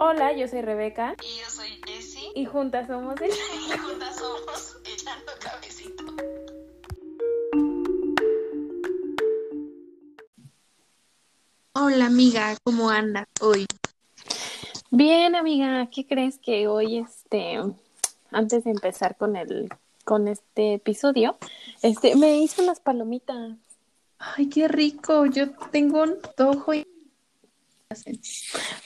Hola, yo soy Rebeca. Y yo soy Jessie. Y juntas somos el... Y juntas somos Echando Cabecito. Hola amiga, ¿cómo andas hoy? Bien, amiga, ¿qué crees que hoy, este, antes de empezar con el, con este episodio, este, me hice unas palomitas. Ay, qué rico, yo tengo un tojo y...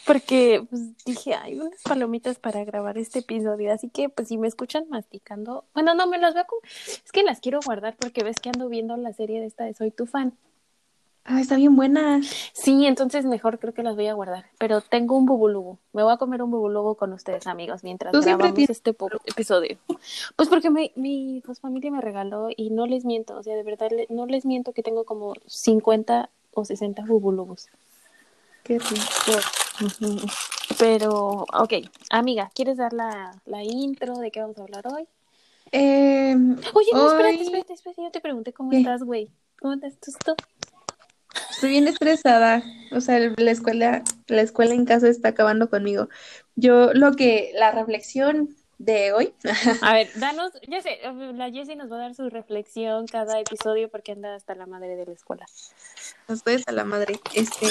Porque pues, dije, hay unas palomitas para grabar este episodio, así que pues si me escuchan masticando, bueno, no me las veo, como... es que las quiero guardar porque ves que ando viendo la serie de esta de Soy tu fan. Ah, está bien buena. Sí, entonces mejor creo que las voy a guardar. Pero tengo un bubulubu. Me voy a comer un bubulubu con ustedes, amigos, mientras grabamos este episodio. Pues porque mi, mi pues, familia me regaló y no les miento, o sea, de verdad no les miento que tengo como 50 o 60 bubulubus. Qué rico. Pero, ok, amiga, ¿quieres dar la, la intro de qué vamos a hablar hoy? Eh, Oye, no, hoy... espérate, espérate, espérate, yo te pregunté cómo ¿Qué? estás, güey. ¿Cómo estás tú? Estoy bien estresada. O sea, la escuela, la escuela en casa está acabando conmigo. Yo lo que, la reflexión de hoy. A ver, danos, ya sé, la Jessie nos va a dar su reflexión cada episodio porque anda hasta la madre de la escuela. Estoy hasta la madre. Este,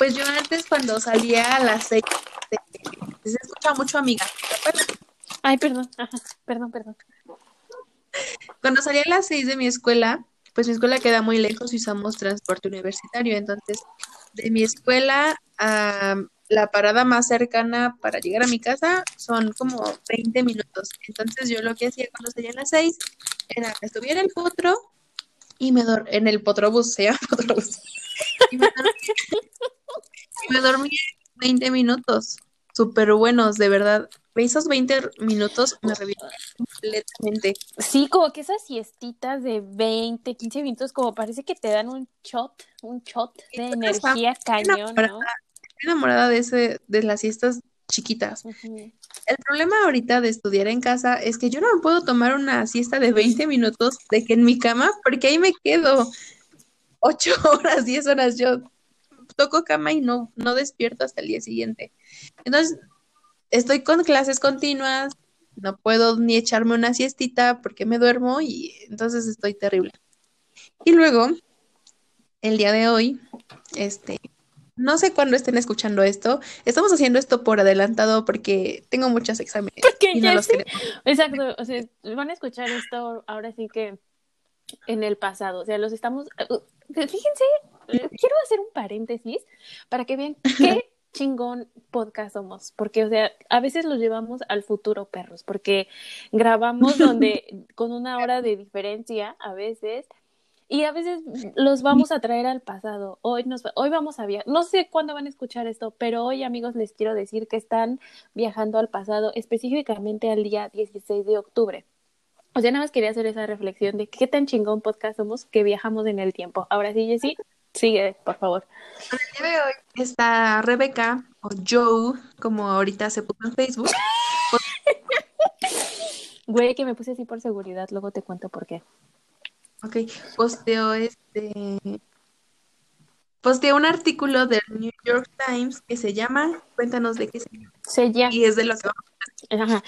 pues yo antes cuando salía a las seis, se escucha mucho amiga. Ay, perdón, Ajá, perdón, perdón. Cuando salía a las seis de mi escuela, pues mi escuela queda muy lejos y usamos transporte universitario. Entonces, de mi escuela a la parada más cercana para llegar a mi casa son como 20 minutos. Entonces, yo lo que hacía cuando salía a las 6 era estuviera en el potro y me en el potrobús, se llama potrobús. Y me dormía, me dormía 20 minutos. Súper buenos, de verdad esos 20 minutos me revientan completamente. Sí, como que esas siestitas de 20, 15 minutos, como parece que te dan un shot, un shot de energía cañón, ¿no? Estoy enamorada de, ese, de las siestas chiquitas. Uh -huh. El problema ahorita de estudiar en casa es que yo no me puedo tomar una siesta de 20 minutos de que en mi cama, porque ahí me quedo 8 horas, 10 horas. Yo toco cama y no, no despierto hasta el día siguiente. Entonces, estoy con clases continuas, no puedo ni echarme una siestita porque me duermo y entonces estoy terrible. Y luego, el día de hoy, este, no sé cuándo estén escuchando esto, estamos haciendo esto por adelantado porque tengo muchos exámenes. Porque y no los sí. Exacto, o sea, van a escuchar esto ahora sí que en el pasado, o sea, los estamos, fíjense, quiero hacer un paréntesis para que vean qué chingón podcast somos, porque, o sea, a veces los llevamos al futuro, perros, porque grabamos donde, con una hora de diferencia, a veces, y a veces los vamos a traer al pasado. Hoy nos, hoy vamos a viajar, no sé cuándo van a escuchar esto, pero hoy, amigos, les quiero decir que están viajando al pasado, específicamente al día 16 de octubre. O sea, nada más quería hacer esa reflexión de qué tan chingón podcast somos que viajamos en el tiempo. Ahora sí, Jessy, Sigue, por favor. El día de hoy está Rebeca, o Joe, como ahorita se puso en Facebook. Güey, que me puse así por seguridad, luego te cuento por qué. Ok, posteó este. Posteó un artículo del New York Times que se llama, cuéntanos de qué se llama. Se llama. Y es de lo que vamos Ajá.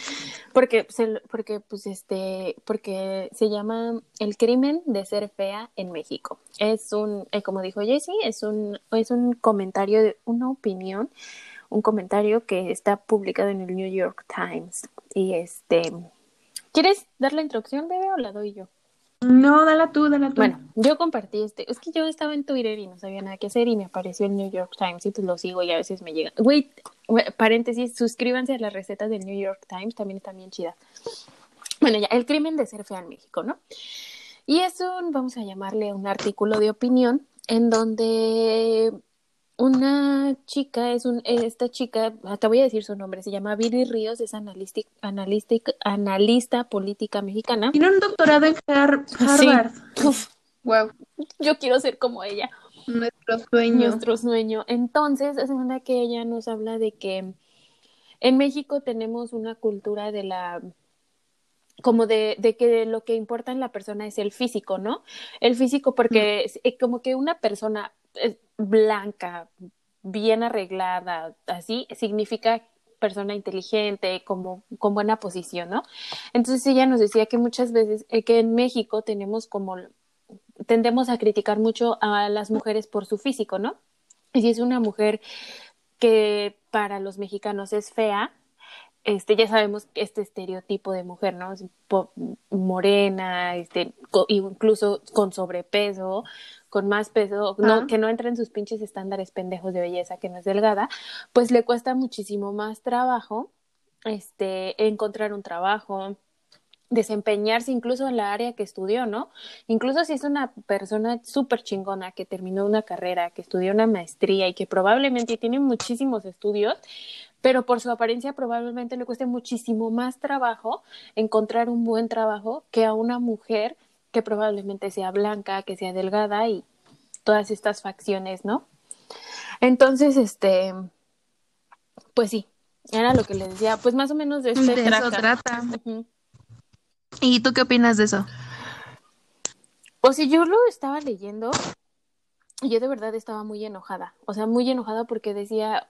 Porque, porque, pues, este, porque se llama El crimen de ser fea en México. Es un, eh, como dijo Jessie, es un, es un comentario, de, una opinión, un comentario que está publicado en el New York Times. Y este, ¿quieres dar la introducción, bebé, o la doy yo? No, dala tú, dala tú. Bueno, yo compartí este. Es que yo estaba en Twitter y no sabía nada que hacer y me apareció el New York Times y pues lo sigo y a veces me llega. Wait, paréntesis, suscríbanse a las recetas del New York Times, también están bien chidas. Bueno, ya, el crimen de ser fea en México, ¿no? Y es un, vamos a llamarle un artículo de opinión en donde una chica, es un, esta chica, te voy a decir su nombre, se llama Viri Ríos, es analista, analista, analista política mexicana. Tiene un doctorado en Har Harvard. Sí. Uf, wow. Yo quiero ser como ella. Nuestro sueño. Nuestro sueño. Entonces, es una que ella nos habla de que en México tenemos una cultura de la como de, de, que lo que importa en la persona es el físico, ¿no? El físico porque mm. es como que una persona blanca, bien arreglada, así, significa persona inteligente, como, con buena posición, ¿no? Entonces ella nos decía que muchas veces, eh, que en México tenemos como, tendemos a criticar mucho a las mujeres por su físico, ¿no? Y si es una mujer que para los mexicanos es fea, este, ya sabemos este estereotipo de mujer, ¿no? morena, este, incluso con sobrepeso, con más peso, no, que no entra en sus pinches estándares pendejos de belleza, que no es delgada, pues le cuesta muchísimo más trabajo, este, encontrar un trabajo, desempeñarse incluso en la área que estudió, ¿no? Incluso si es una persona súper chingona que terminó una carrera, que estudió una maestría y que probablemente tiene muchísimos estudios, pero por su apariencia probablemente le cueste muchísimo más trabajo encontrar un buen trabajo que a una mujer que probablemente sea blanca, que sea delgada y todas estas facciones, ¿no? Entonces, este, pues sí, era lo que le decía, pues más o menos de, este de eso trata. ¿Y tú qué opinas de eso? Pues si yo lo estaba leyendo, yo de verdad estaba muy enojada, o sea, muy enojada porque decía,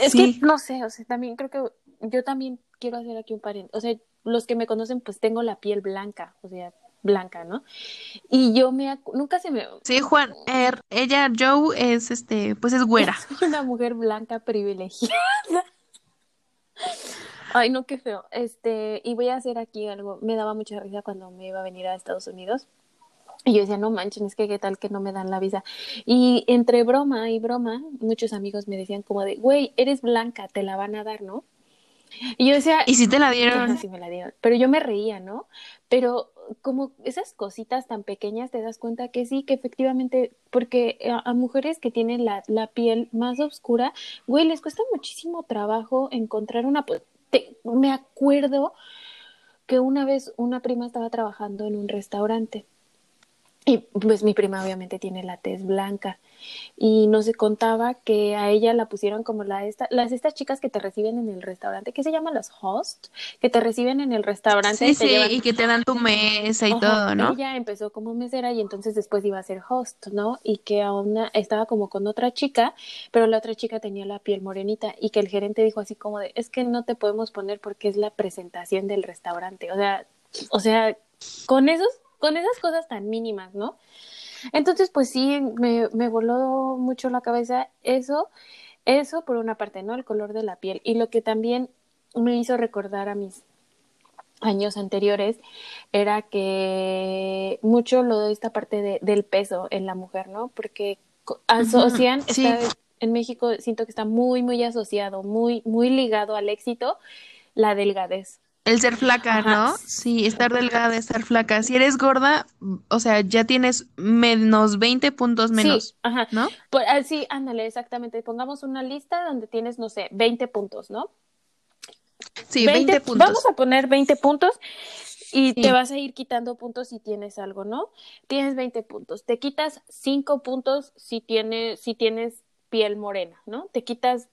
es que no sé, o sea, también creo que yo también quiero hacer aquí un paréntesis. O sea, los que me conocen, pues tengo la piel blanca, o sea, blanca, ¿no? Y yo me nunca se me Sí, Juan, er, ella Joe es este, pues es güera. Soy una mujer blanca privilegiada. Ay, no, qué feo. Este, y voy a hacer aquí algo. Me daba mucha risa cuando me iba a venir a Estados Unidos y yo decía, no manchen, es que qué tal que no me dan la visa. Y entre broma y broma, muchos amigos me decían como de, güey, eres blanca, te la van a dar, ¿no? Y yo decía... ¿Y si te la dieron? Sí, me la dieron. Pero yo me reía, ¿no? Pero como esas cositas tan pequeñas te das cuenta que sí, que efectivamente, porque a, mujeres que tienen la, la, piel más oscura, güey, les cuesta muchísimo trabajo encontrar una... me acuerdo que una vez una prima estaba trabajando en un restaurante y pues mi prima obviamente tiene la tez blanca y no se contaba que a ella la pusieron como la esta, las estas chicas que te reciben en el restaurante, ¿qué se llaman los host? Que te reciben en el restaurante sí, y, sí, y que te dan tu mesa y todo, ¿no? Ella empezó como mesera y entonces después iba a ser host, ¿no? Y que a una estaba como con otra chica, pero la otra chica tenía la piel morenita y que el gerente dijo así como de, es que no te podemos poner porque es la presentación del restaurante, o sea, o sea, con esos con esas cosas tan mínimas, ¿no? Entonces, pues sí, me, me voló mucho la cabeza eso, eso por una parte, ¿no? El color de la piel. Y lo que también me hizo recordar a mis años anteriores era que mucho lo de esta parte de, del peso en la mujer, ¿no? Porque asocian, en México siento que está muy, muy asociado, muy, muy ligado al éxito, la delgadez. El ser flaca, ¿no? Sí, estar delgada, estar flaca. Si eres gorda, o sea, ya tienes menos 20 puntos menos, sí, ajá. ¿no? Pues, ah, sí, ándale, exactamente. Pongamos una lista donde tienes, no sé, 20 puntos, ¿no? Sí, 20, puntos. Vamos a poner 20 puntos y te vas a ir quitando puntos si tienes algo, ¿no? Tienes 20 puntos. Te quitas 5 puntos si tienes, si tienes piel morena, ¿no? Te quitas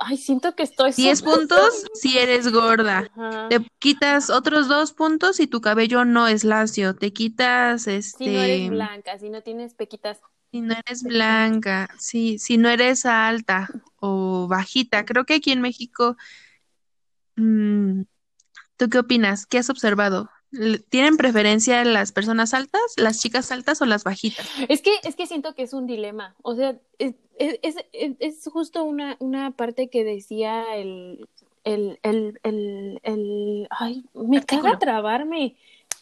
Ay, siento que estoy. 10 puntos si eres gorda. Te quitas otros dos puntos si tu cabello no es lacio. Te quitas este. Si no eres blanca, si no tienes pequitas. Si no eres blanca, sí, si no eres alta o bajita. Creo que aquí en México. Mm, ¿Tú qué opinas? ¿Qué has observado? ¿Tienen preferencia las personas altas, las chicas altas o las bajitas? Es que, es que siento que es un dilema. O sea, es, es, es, justo una, una parte que decía el, el, el, el, el ay, me caga trabarme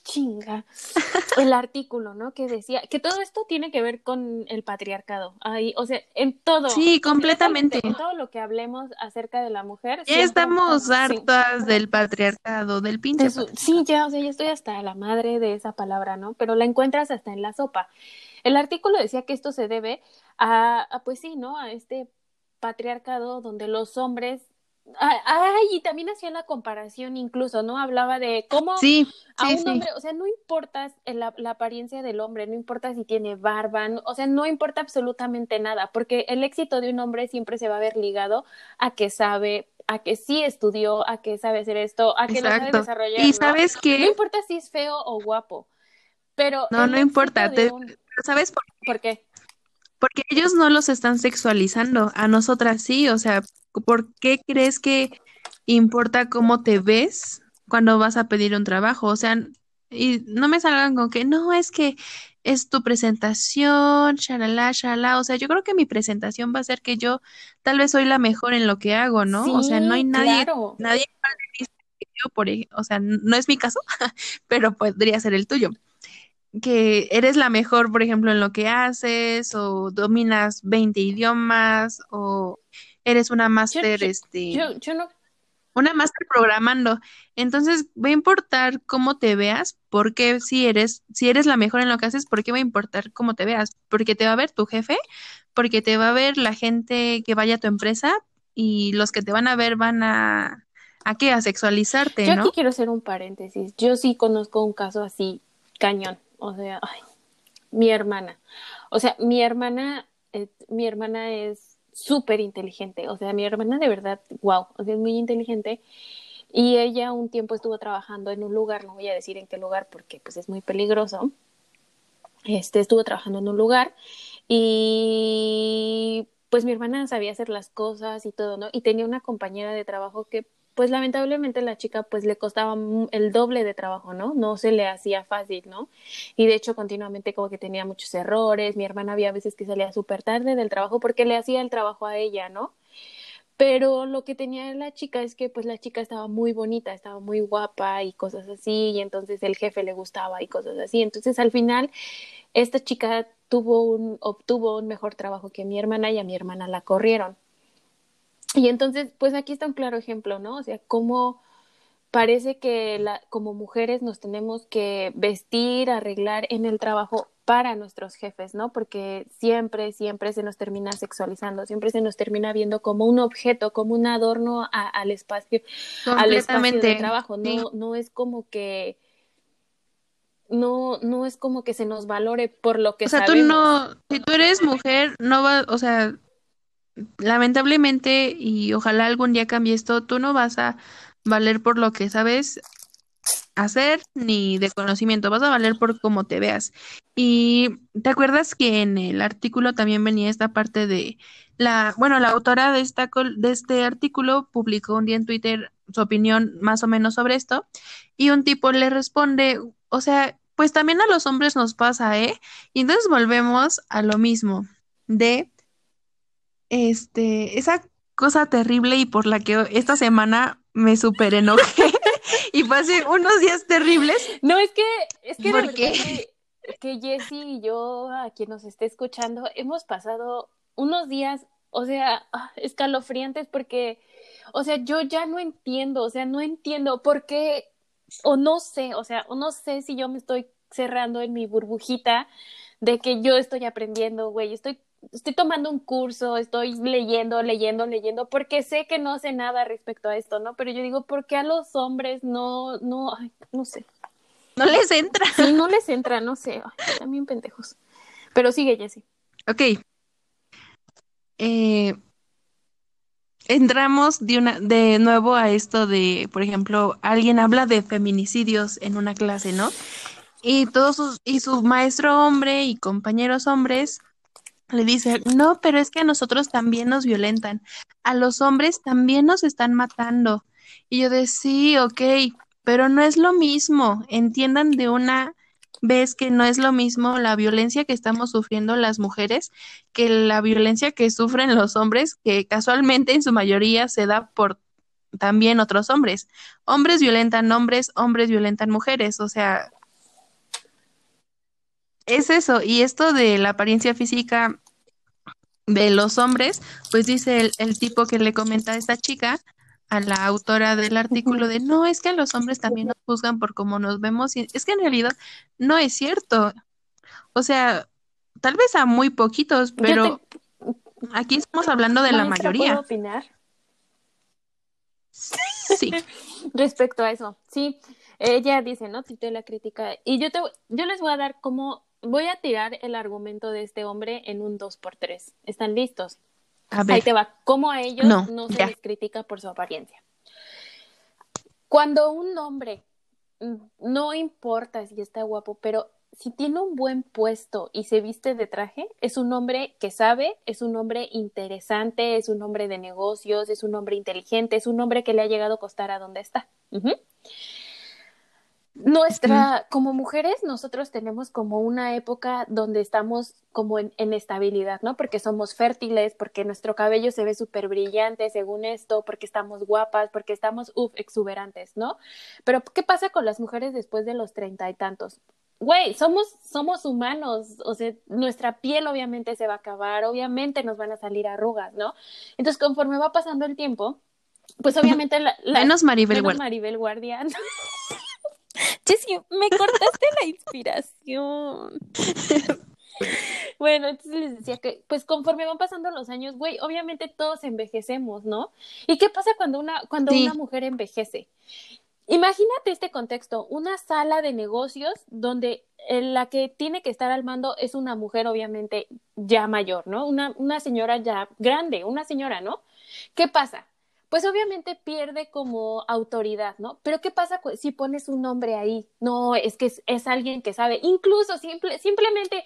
chinga el artículo, ¿no? Que decía que todo esto tiene que ver con el patriarcado. Ahí, o sea, en todo. Sí, completamente. En todo lo que hablemos acerca de la mujer. Ya estamos hartas del patriarcado, del pinche. sí, ya, o sea, ya estoy hasta la madre de esa palabra, ¿no? Pero la encuentras hasta en la sopa. El artículo decía que esto se debe a, a pues sí, ¿no? A este patriarcado donde los hombres Ay, y también hacía la comparación incluso, ¿no? Hablaba de cómo a un hombre, o sea, no importa la, la, apariencia del hombre, no importa si tiene barba, o sea, no importa absolutamente nada, porque el éxito de un hombre siempre se va a ver ligado a que sabe, a que sí estudió, a que sabe hacer esto, a que lo sabe desarrollar. Y sabes qué? No importa si es feo o guapo, pero... No, no importa, ¿sabes por qué? Porque ellos no los están sexualizando, a nosotras sí, o sea, ¿por qué crees que importa cómo te ves cuando vas a pedir un trabajo? O sea, y no me salgan con que no, es que es tu presentación, shalala, shalala. O sea, yo creo que mi presentación va a ser que yo tal vez soy la mejor en lo que hago, ¿no? o sea, no hay nadie, claro. nadie que yo por, o sea, no es mi caso, pero podría ser el tuyo. Que eres la mejor, por ejemplo, en lo que haces, o dominas 20 idiomas, o eres una máster, este, yo, yo no, una máster programando. Entonces, va a importar cómo te veas, porque si eres, si eres la mejor en lo que haces, ¿por qué va a importar cómo te veas? Porque te va a ver tu jefe, porque te va a ver la gente que vaya a tu empresa y los que te van a ver van a, ¿a qué? A sexualizarte, yo aquí ¿no? quiero hacer un paréntesis. Yo sí conozco un caso así, cañón. O sea, ay, mi hermana. O sea, mi hermana, eh, mi hermana es súper inteligente. O sea, mi hermana de verdad, wow, o sea, es muy inteligente. Y ella un tiempo estuvo trabajando en un lugar, no voy a decir en qué lugar porque pues es muy peligroso. Este, estuvo trabajando en un lugar y pues mi hermana sabía hacer las cosas y todo, ¿no? Y tenía una compañera de trabajo que pues lamentablemente la chica pues le costaba el doble de trabajo, ¿no? No se le hacía fácil, ¿no? Y de hecho continuamente como que tenía muchos errores, mi hermana había veces que salía súper tarde del trabajo porque le hacía el trabajo a ella, ¿no? Pero lo que tenía la chica es que pues la chica estaba muy bonita, estaba muy guapa y cosas así, y entonces el jefe le gustaba y cosas así. Entonces al final esta chica tuvo un, obtuvo un mejor trabajo que mi hermana y a mi hermana la corrieron. Y entonces, pues aquí está un claro ejemplo, ¿no? O sea, cómo parece que la, como mujeres nos tenemos que vestir, arreglar en el trabajo para nuestros jefes, ¿no? Porque siempre, siempre se nos termina sexualizando, siempre se nos termina viendo como un objeto, como un adorno a- al espacio, al espacio de trabajo. Sí. No, no es como que, no, no es como que se nos valore por lo que O sea, tú sabemos. no, si tú eres mujer, no va, o sea, lamentablemente, y ojalá algún día cambie esto, tú no vas a valer por lo que sabes hacer ni de conocimiento, vas a valer por cómo te veas. Y te acuerdas que en el artículo también venía esta parte de la, bueno, la autora de esta de este artículo publicó un día en Twitter su opinión más o menos sobre esto y un tipo le responde, o sea, pues también a los hombres nos pasa, ¿eh? Y entonces volvemos a lo mismo de este, esa cosa terrible y por la que esta semana me súper enojé y pasé unos días terribles No, es que, es que de ¿Por verdad qué? que, que Jessy y yo, a quien nos esté escuchando, hemos pasado unos días, o sea, ah, escalofriantes porque, o sea, yo ya no entiendo, o sea, no entiendo por qué, o no sé, o sea, o no sé si yo me estoy cerrando en mi burbujita de que yo estoy aprendiendo, güey, estoy estoy tomando un curso, estoy leyendo, leyendo, leyendo, porque sé que no sé nada respecto a esto, ¿no? Pero yo digo, ¿por qué a los hombres no, no, ay, no sé? no les entra. Sí, no les entra, no sé, ay, también pendejos. Pero sigue, Jessy. Ok. Eh, entramos de una, de nuevo a esto de, por ejemplo, alguien habla de feminicidios en una clase, ¿no? Y todos sus, y su maestro hombre y compañeros hombres le dicen, no, pero es que a nosotros también nos violentan, a los hombres también nos están matando. Y yo de sí, ok, pero no es lo mismo. Entiendan de una vez que no es lo mismo la violencia que estamos sufriendo las mujeres que la violencia que sufren los hombres, que casualmente en su mayoría se da por también otros hombres. Hombres violentan hombres, hombres violentan mujeres, o sea, es eso. Y esto de la apariencia física de los hombres, pues dice el, el tipo que le comenta a esta chica, a la autora del artículo, de no, es que a los hombres también nos juzgan por cómo nos vemos. Y es que en realidad no es cierto. O sea, tal vez a muy poquitos, pero te- aquí estamos hablando de la maestra, ¿puedo mayoría. opinar Sí. respecto a eso? Sí, ella dice, ¿no? Tito la crítica. Y yo te, yo les voy a dar como, voy a tirar el argumento de este hombre en un 2x3. ¿Están listos? A Ahí ver, te va. ¿Cómo a ellos No, no, se ya. les critica por su apariencia? Cuando un hombre, mm, no importa si está guapo, pero si tiene un buen puesto y se viste de traje, es un hombre que sabe, es un hombre interesante, es un hombre de negocios, es un hombre inteligente, es un hombre que le ha llegado a costar a donde está. Nuestra, como mujeres, nosotros tenemos como una época donde estamos como en, en estabilidad, ¿no? Porque somos fértiles, porque nuestro cabello se ve súper brillante según esto, porque estamos guapas, porque estamos, uff, exuberantes, ¿no? Pero, ¿qué pasa con las mujeres después de los treinta y tantos? Güey, somos, somos humanos, o sea, nuestra piel obviamente se va a acabar, obviamente nos van a salir arrugas, ¿no? Entonces, conforme va pasando el tiempo, pues obviamente la, la- Menos Maribel menos Guardia. Maribel Guardia. Jessy, me cortaste la inspiración. Bueno, entonces les decía que, pues conforme van pasando los años, güey, obviamente todos envejecemos, ¿no? ¿Y qué pasa cuando una, cuando Sí. una mujer envejece? Imagínate este contexto, una sala de negocios donde eh, la que tiene que estar al mando es una mujer, obviamente, ya mayor, ¿no? Una, una señora ya grande, una señora, ¿no? ¿Qué pasa? Pues obviamente pierde como autoridad, ¿no? Pero ¿qué pasa si pones un nombre ahí? No, es que es, es alguien que sabe, incluso simple, simplemente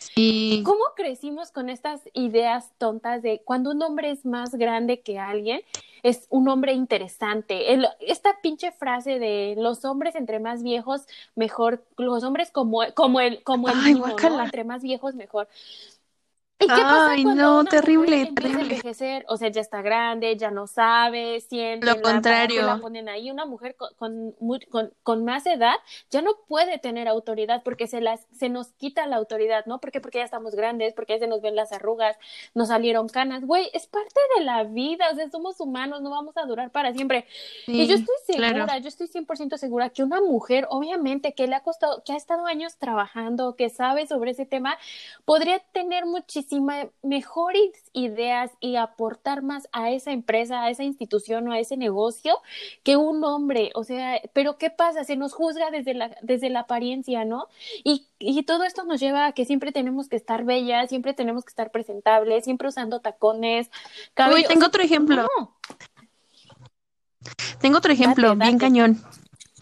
¿Cómo crecimos con estas ideas tontas de cuando un hombre es más grande que alguien, es un hombre interesante? El- esta pinche frase de los hombres entre más viejos, mejor, los hombres como, como el, como el Ay, vino, ¿no? Entre más viejos, mejor. ¿Y qué pasa Ay, cuando no, una terrible, mujer terrible. envejecer? O sea, ya está grande, ya no sabe, siente, Lo contrario. la ponen ahí. Una mujer con, con, con, con más edad ya no puede tener autoridad porque se, las, se nos quita la autoridad, ¿no? Porque porque ya estamos grandes, porque ya se nos ven las arrugas, nos salieron canas. Güey, es parte de la vida, o sea, somos humanos, no vamos a durar para siempre. y yo estoy segura, claro. yo estoy 100% segura que una mujer, obviamente, que le ha costado, que ha estado años trabajando, que sabe sobre ese tema, podría tener muchísimas mejores ideas y aportar más a esa empresa, a esa institución o a ese negocio que un hombre. O sea, pero ¿qué pasa? Se nos juzga desde la, desde la apariencia, ¿no? Y, y todo esto nos lleva a que siempre tenemos que estar bellas, siempre tenemos que estar presentables, siempre usando tacones, cabello. Uy, tengo otro ejemplo. no. Tengo otro ejemplo, Date, bien cañón.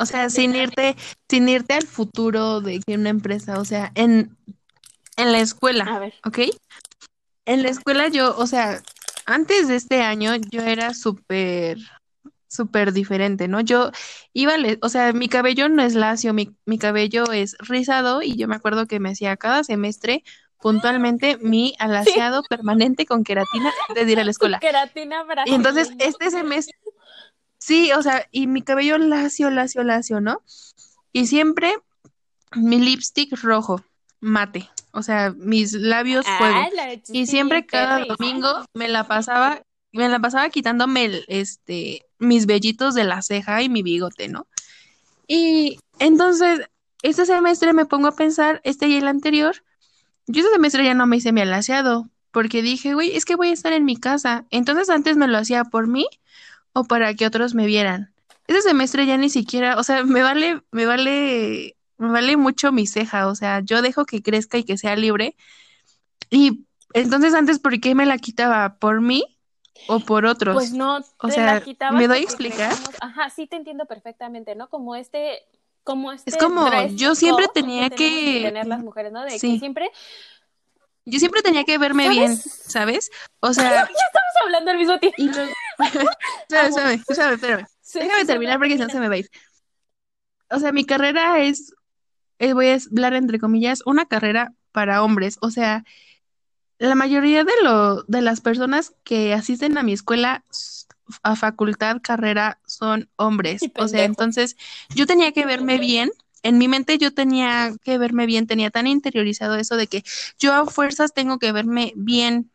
O sea, sin irte, sin irte al futuro de que una empresa, o sea, en, en la escuela, A ver. ¿ok? En la escuela yo, o sea, antes de este año yo era súper, súper diferente, ¿no? Yo iba, o sea, mi cabello no es lacio, mi, mi cabello es rizado y yo me acuerdo que me hacía cada semestre puntualmente mi alaciado permanente con queratina antes de ir a la escuela. Queratina Y entonces este semestre, sí, o sea, y mi cabello lacio, lacio, lacio, ¿no? Y siempre mi lipstick rojo, mate, o sea, mis labios fuego. Ah, Y siempre cada domingo me la pasaba, me la pasaba quitándome el, este, mis vellitos de la ceja y mi bigote, ¿no? Y entonces, este semestre me pongo a pensar, este y el anterior, yo este semestre ya no me hice mi alaciado, porque dije, güey, es que voy a estar en mi casa. Entonces antes me lo hacía por mí o para que otros me vieran. Ese semestre ya ni siquiera, o sea, me vale, me vale, me vale mucho mi ceja, o sea, yo dejo que crezca y que sea libre. Y entonces antes, ¿por qué me la quitaba? ¿Por mí o por otros? Pues no, O sea, la ¿me doy a explicar? Ajá, sí te entiendo perfectamente, ¿no? Como este, como este Es como, yo siempre tenía que- tener las mujeres, ¿no? De que siempre Yo siempre tenía que verme ¿Sabes? bien, ¿sabes? O sea, ya estamos hablando al mismo tiempo. y luego... espérame, espérame, espérame, espérame. Sí, Déjame sí, terminar porque si no se me va a ir. O sea, mi carrera es, eh, voy a hablar entre comillas, una carrera para hombres. O sea, la mayoría de lo, de las personas que asisten a mi escuela a facultad, carrera, son hombres. O sea, entonces yo tenía que verme bien. En mi mente yo tenía que verme bien, tenía tan interiorizado eso de que yo a fuerzas tengo que verme bien,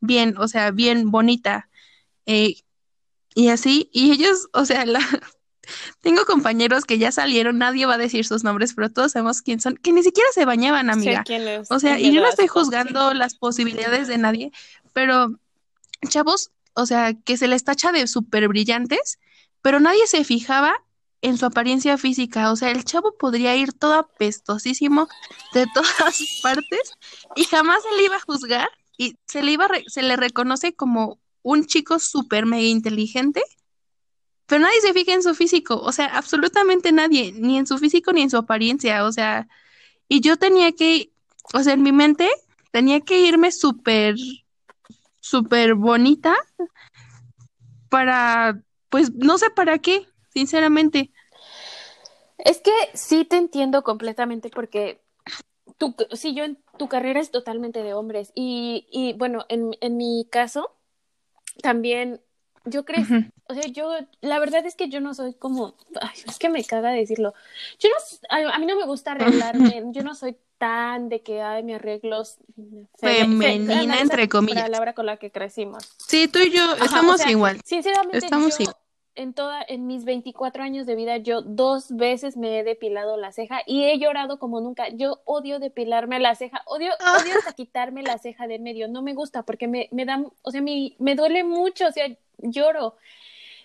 bien, o sea, bien bonita. eh, y así, y ellos, o sea, la, tengo compañeros que ya salieron, nadie va a decir sus nombres, pero todos sabemos quién son, que ni siquiera se bañaban, Sé amiga. quién es, O sea, y yo no estoy juzgando las posibilidades de nadie, pero chavos, o sea, que se les tacha de súper brillantes, pero nadie se fijaba en su apariencia física. O sea, el chavo podría ir todo apestosísimo de todas partes y jamás se le iba a juzgar y se le iba se le reconoce como un chico súper mega inteligente, pero nadie se fija en su físico. O sea, absolutamente nadie, ni en su físico ni en su apariencia. O sea, y yo tenía que, o sea, en mi mente tenía que irme súper, súper bonita para, pues no sé para qué, sinceramente. Es que sí te entiendo completamente porque tu, sí, yo en tu carrera es totalmente de hombres y, y bueno, en, en mi caso también yo creo, o sea, yo, la verdad es que yo no soy como, ay, es que me caga decirlo. Yo no, a, mí no me gusta arreglarme, yo no soy tan de que, ay, me arreglos Femenina, entre comillas. palabra con la que crecimos. Sí, tú y yo Ajá, estamos o sea, igual. Sinceramente, Estamos yo igual. En toda, en mis 24 años de vida, yo dos veces me he depilado la ceja y he llorado como nunca. Yo odio depilarme la ceja, odio, Ah. odio hasta quitarme la ceja de en medio. No me gusta porque me, me da, o sea, mi, me duele mucho, o sea, lloro.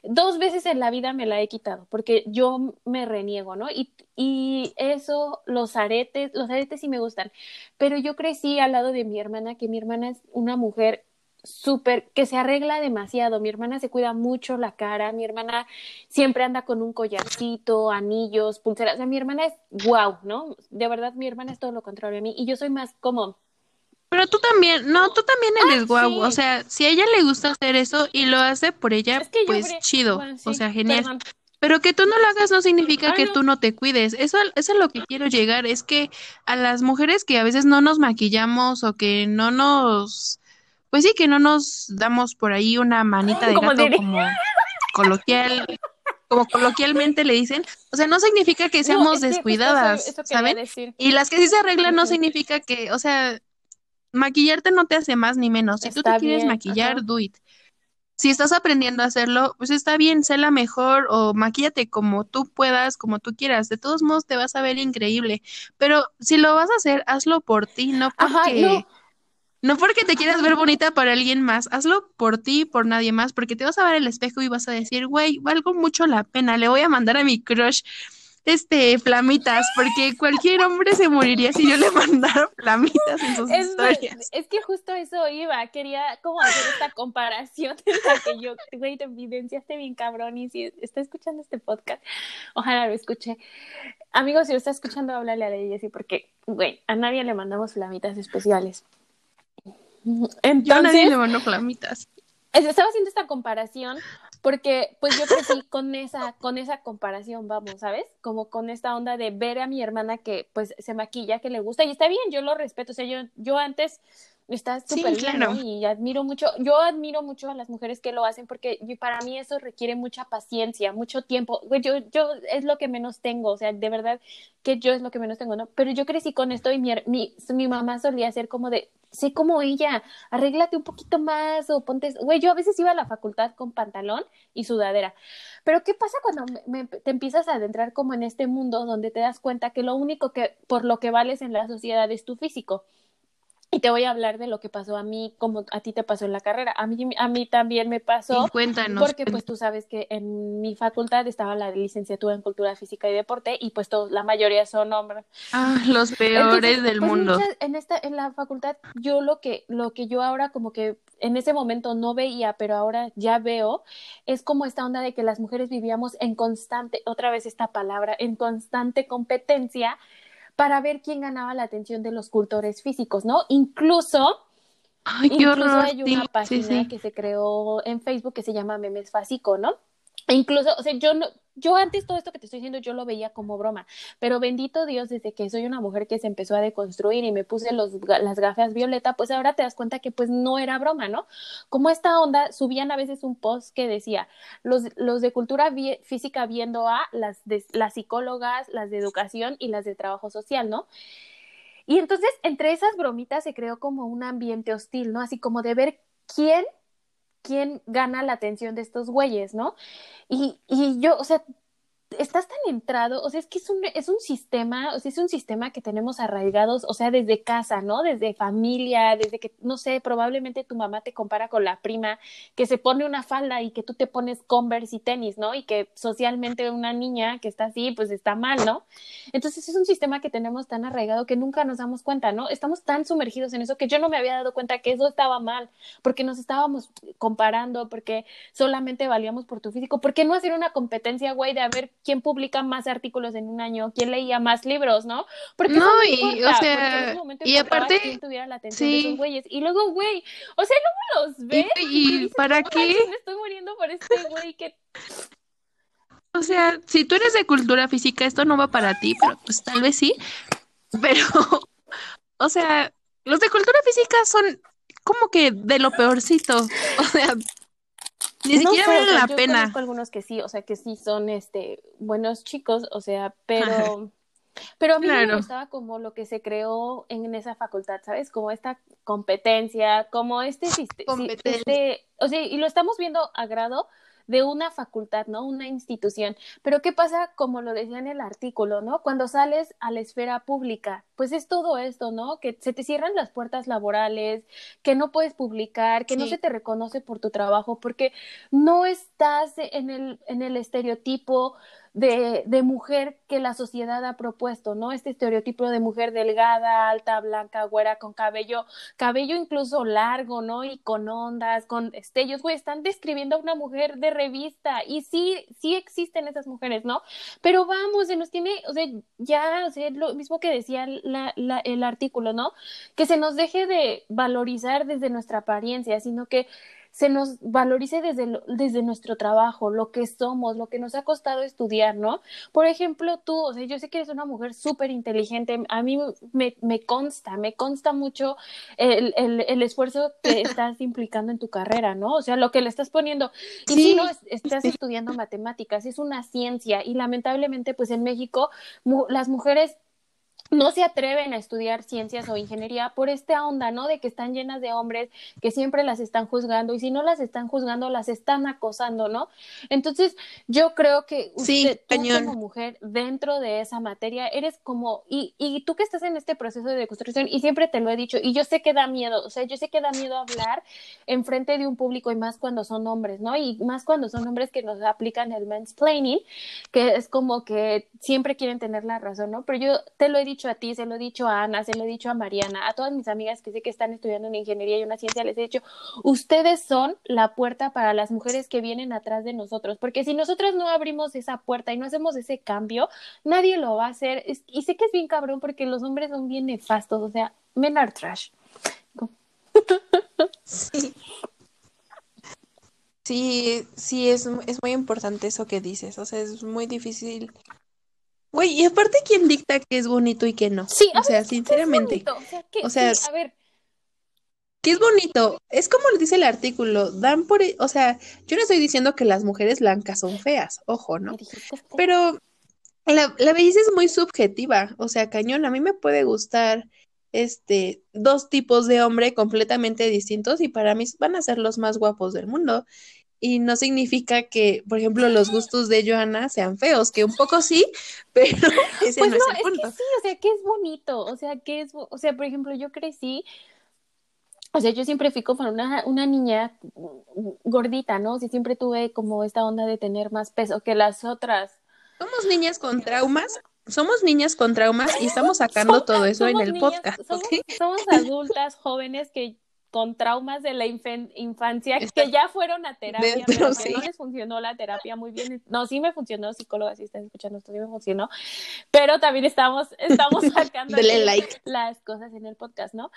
Dos veces en la vida me la he quitado porque yo me reniego, ¿no? Y, y eso, los aretes, los aretes sí me gustan, pero yo crecí al lado de mi hermana, que mi hermana es una mujer súper, que se arregla demasiado. Mi hermana se cuida mucho la cara, mi hermana siempre anda con un collarcito, anillos, pulseras. O sea, mi hermana es wow, ¿no? De verdad, mi hermana es todo lo contrario a mí y yo soy más como Pero tú también, no, tú también eres guau. sí. O sea, si a ella le gusta hacer eso y lo hace por ella, Es que yo pues chido. bueno, O sea, genial. perdón. Pero que tú no lo hagas no significa Ah, que no. tú no te cuides. Eso, eso es lo que quiero llegar. Es que a las mujeres que a veces no nos maquillamos o que no nos, pues sí, que no nos damos por ahí una manita de gato como coloquial, como coloquialmente le dicen. O sea, no significa que seamos descuidadas, eso- ¿saben? decir. Y las que sí se arreglan no significa que, o sea, maquillarte no te hace más ni menos. Si tú te quieres maquillar, ajá. do it. Si estás aprendiendo a hacerlo, pues está bien, sé la mejor o maquíllate como tú puedas, como tú quieras. De todos modos te vas a ver increíble. Pero si lo vas a hacer, hazlo por ti, no Ajá, porque no. No porque te quieras ver bonita para alguien más, hazlo por ti, por nadie más, porque te vas a ver el espejo y vas a decir, güey, valgo mucho la pena, le voy a mandar a mi crush este flamitas, porque cualquier hombre se moriría si yo le mandara flamitas en sus Es, historias. es que justo eso iba, quería como hacer esta comparación en la que yo, güey, te evidenciaste bien cabrón y si está escuchando este podcast, ojalá lo escuche. Amigos, si lo está escuchando, háblale a Jessie porque, güey, a nadie le mandamos flamitas especiales. Yo a Entonces, nadie le mando estaba haciendo esta comparación porque pues yo crecí con esa con esa comparación, vamos, ¿sabes? Como con esta onda de ver a mi hermana que pues se maquilla, que le gusta y está bien, yo lo respeto, o sea, yo yo antes está Sí, súper bien, claro. ¿no? Y admiro mucho, yo admiro mucho a las mujeres que lo hacen porque para mí eso requiere mucha paciencia, mucho tiempo. Güey, yo yo es lo que menos tengo, o sea, de verdad que yo es lo que menos tengo, ¿no? Pero yo crecí con esto y mi mi, mi mamá solía ser como de sé como ella, arréglate un poquito más o ponte, güey, yo a veces iba a la facultad con pantalón y sudadera. Pero ¿qué pasa cuando me- me- te empiezas a adentrar como en este mundo donde te das cuenta que lo único que por lo que vales en la sociedad es tu físico? Y te voy a hablar de lo que pasó a mí, como a ti te pasó en la carrera. A mí, a mí también me pasó. Sí, cuéntanos. Porque pues tú sabes que en mi facultad estaba la licenciatura en cultura física y deporte y pues todos, la mayoría son hombres. Ah, los peores Entonces, del pues, mundo. muchas- en esta, en la facultad, yo lo que, lo que yo ahora como que en ese momento no veía, pero ahora ya veo, es como esta onda de que las mujeres vivíamos en constante, otra vez esta palabra, en constante competencia para ver quién ganaba la atención de los cultores físicos, ¿no? Incluso Ay, qué Incluso horror. hay una sí, página sí. que se creó en Facebook que se llama Memes Fásico, ¿no? Incluso, o sea, yo no, yo antes todo esto que te estoy diciendo yo lo veía como broma, pero bendito Dios, desde que soy una mujer que se empezó a deconstruir y me puse los, las gafas violeta, pues ahora te das cuenta que pues no era broma, ¿no? Como esta onda, subían a veces un post que decía, los, los de cultura física viendo a las, de, las psicólogas, las de educación y las de trabajo social, ¿no? Y entonces, entre esas bromitas se creó como un ambiente hostil, ¿no? Así como de ver quién, quién gana la atención de estos güeyes, ¿no? Y, y yo, o sea, estás tan entrado, o sea, es que es un, es un sistema, o sea, es un sistema que tenemos arraigados, o sea, desde casa, ¿no? Desde familia, desde que, no sé, probablemente tu mamá te compara con la prima que se pone una falda y que tú te pones Converse y tenis, ¿no? Y que socialmente una niña que está así, pues está mal, ¿no? Entonces es un sistema que tenemos tan arraigado que nunca nos damos cuenta, ¿no? Estamos tan sumergidos en eso que yo no me había dado cuenta que eso estaba mal, porque nos estábamos comparando, porque solamente valíamos por tu físico. ¿Por qué no hacer una competencia, güey, de a ver quién publica más artículos en un año, quién leía más libros, ¿no? Porque No, no y, importa, o sea, en ese momento y aparte- quién tuviera la atención de sí. esos güeyes. Y luego, güey, o sea, luego los ves y dices, para "No qué? me estoy muriendo por este güey que O sea, si tú eres de cultura física, esto no va para ti, pero pues tal vez sí. Pero, o sea, los de cultura física son como que de lo peorcito. O sea, ni No siquiera sea, la yo pena. conozco algunos que sí, o sea, que sí son este buenos chicos, o sea, pero pero a mí no me Claro. gustaba como lo que se creó en esa facultad, ¿sabes? Como esta competencia, como este Competencia. este, o sea, y lo estamos viendo a grado de una facultad, ¿no? Una institución. Pero ¿qué pasa, como lo decía en el artículo, ¿no? Cuando sales a la esfera pública, pues es todo esto, ¿no? Que se te cierran las puertas laborales, que no puedes publicar, que no se te reconoce por tu trabajo, porque no estás en el, en el estereotipo de, de mujer que la sociedad ha propuesto, ¿no? Este estereotipo de mujer delgada, alta, blanca, güera, con cabello, cabello incluso largo, ¿no? Y con ondas, con estellos, güey, están describiendo a una mujer de revista y sí, sí existen esas mujeres, ¿no? Pero vamos, se nos tiene, o sea, ya, o sea, lo mismo que decía el artículo, ¿no? Que se nos deje de valorizar desde nuestra apariencia, sino que se nos valorice desde, lo- desde nuestro trabajo, lo que somos, lo que nos ha costado estudiar, ¿no? Por ejemplo, tú, o sea, yo sé que eres una mujer súper inteligente, a mí me, me consta, me consta mucho el, el, el esfuerzo que estás implicando en tu carrera, ¿no? O sea, lo que le estás poniendo. Y Sí, si no, es- estás estudiando matemáticas, es una ciencia y lamentablemente, pues en México, mu- las mujeres no se atreven a estudiar ciencias o ingeniería por esta onda, ¿no? De que están llenas de hombres que siempre las están juzgando y si no las están juzgando, las están acosando, ¿no? Entonces, yo creo que Sí, usted, tú como mujer, dentro de esa materia, eres como, y, y tú que estás en este proceso de deconstrucción, y siempre te lo he dicho, y yo sé que da miedo, o sea, yo sé que da miedo hablar en frente de un público y más cuando son hombres, ¿no? Y más cuando son hombres que nos aplican el mansplaining, que es como que siempre quieren tener la razón, ¿no? Pero yo te lo he dicho a ti, se lo he dicho a Ana, se lo he dicho a Mariana, a todas mis amigas que sé que están estudiando en ingeniería y una ciencia, les he dicho, ustedes son la puerta para las mujeres que vienen atrás de nosotros, porque si nosotras no abrimos esa puerta y no hacemos ese cambio, nadie lo va a hacer. Y sé que es bien cabrón porque los hombres son bien nefastos, o sea, men are trash. Sí. Sí, sí, es, es muy importante eso que dices. O sea, es muy difícil. Güey, y aparte, ¿quién dicta qué es bonito y qué no? Sí, O sea, ver, ¿qué es sinceramente. O sea, que, O sea, sí, a ver, ¿Qué es bonito? Es como lo dice el artículo. Dan por. O sea, yo no estoy diciendo que las mujeres blancas son feas. Ojo, ¿no? Pero la, la belleza es muy subjetiva, o sea, cañón, a mí me puede gustar este dos tipos de hombre completamente distintos y para mí van a ser los más guapos del mundo. Y no significa que, por ejemplo, los gustos de Joana sean feos, que un poco sí, pero ese Pues no no, es el es punto. que sí, o sea, que es bonito, o sea, que es, o sea, por ejemplo, yo crecí, o sea, yo siempre fui como una, una niña gordita, ¿no? O sea, siempre tuve como esta onda de tener más peso que las otras. Somos niñas con traumas, somos niñas con traumas y estamos sacando todo eso en el niñas- podcast, somos, ¿ok? somos adultas jóvenes que con traumas de la infancia Está que ya fueron a terapia, dentro, pero sí. no les funcionó la terapia muy bien. No, sí me funcionó, psicóloga, si están escuchando esto, sí me funcionó. Pero también estamos, estamos sacando like. las cosas en el podcast, ¿no?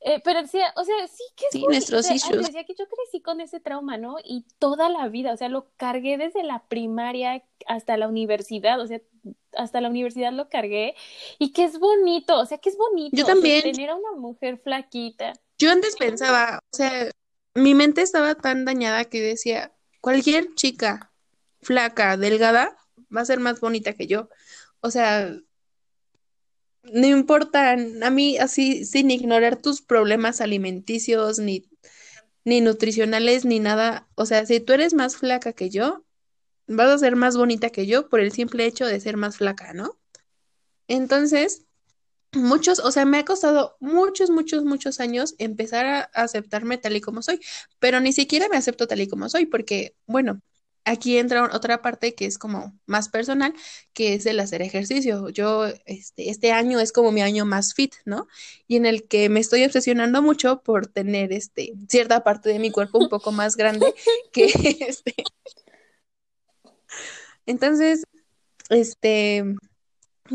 Eh, pero decía, o sea, sí que es Sí, nuestros O sea, issues. decía que yo crecí con ese trauma, ¿no? Y toda la vida, o sea, lo cargué desde la primaria hasta la universidad, o sea, hasta la universidad lo cargué y que es bonito, o sea, que es bonito Yo o sea, también. tener a una mujer flaquita. Yo antes pensaba, o sea, mi mente estaba tan dañada que decía, cualquier chica flaca, delgada, va a ser más bonita que yo. O sea, no importa, a mí así, sin ignorar tus problemas alimenticios, ni, ni nutricionales, ni nada. O sea, si tú eres más flaca que yo, vas a ser más bonita que yo por el simple hecho de ser más flaca, ¿no? Entonces, muchos, o sea, me ha costado muchos, muchos, muchos años empezar a aceptarme tal y como soy, pero ni siquiera me acepto tal y como soy, porque, bueno, aquí entra otra parte que es como más personal, que es el hacer ejercicio. Yo, este, este año es como mi año más fit, ¿no? Y en el que me estoy obsesionando mucho por tener, este, cierta parte de mi cuerpo un poco más grande que, este. Entonces, este,